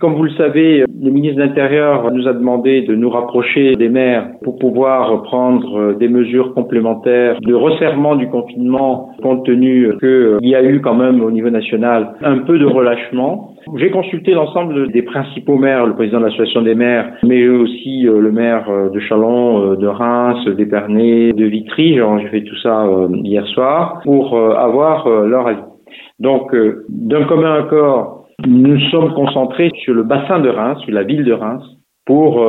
Comme vous le savez, le ministre de l'Intérieur nous a demandé de nous rapprocher des maires pour pouvoir prendre des mesures complémentaires de resserrement du confinement compte tenu qu'il y a eu quand même au niveau national un peu de relâchement. J'ai consulté l'ensemble des principaux maires, le président de l'association des maires, mais aussi euh, le maire euh, de Chalon, euh, de Reims, d'Épernay, de Vitry. J'ai fait tout ça hier soir pour avoir leur avis. Donc, d'un commun accord, nous sommes concentrés sur le bassin de Reims, sur la ville de Reims, pour,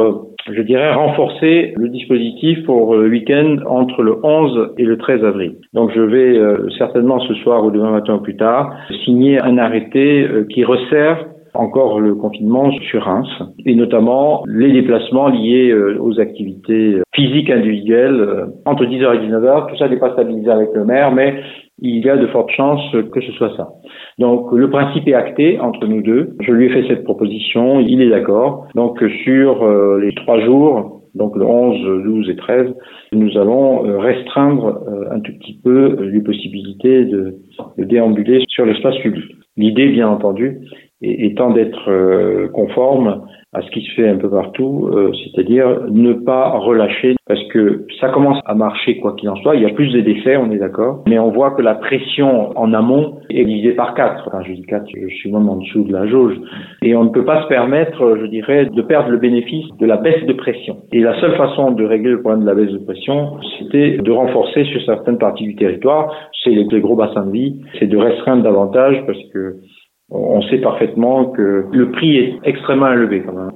je dirais, renforcer le dispositif pour le week-end entre le 11 et le 13 avril. Donc, je vais certainement ce soir ou demain matin ou plus tard signer un arrêté qui resserre encore le confinement sur Reims et notamment les déplacements liés euh, aux activités euh, physiques individuelles euh, entre 10h et 19h. Tout ça n'est pas stabilisé avec le maire, mais il y a de fortes chances que ce soit ça. Donc le principe est acté entre nous deux. Je lui ai fait cette proposition, il est d'accord. Donc sur les trois jours, donc le 11, 12 et 13, nous allons restreindre un tout petit peu les possibilités de, de déambuler sur l'espace public. L'idée, bien entendu, étant d'être euh, conforme à ce qui se fait un peu partout, euh, c'est-à-dire ne pas relâcher, parce que ça commence à marcher quoi qu'il en soit. Il y a plus de décès, on est d'accord, mais on voit que la pression en amont est divisée par quatre. Enfin, je dis quatre, je suis même en dessous de la jauge, et on ne peut pas se permettre, je dirais, de perdre le bénéfice de la baisse de pression. Et la seule façon de régler le problème de la baisse de pression, c'était de renforcer sur certaines parties du territoire, c'est les gros bassins de vie, c'est de restreindre davantage parce que on sait parfaitement que le prix est extrêmement élevé quand même.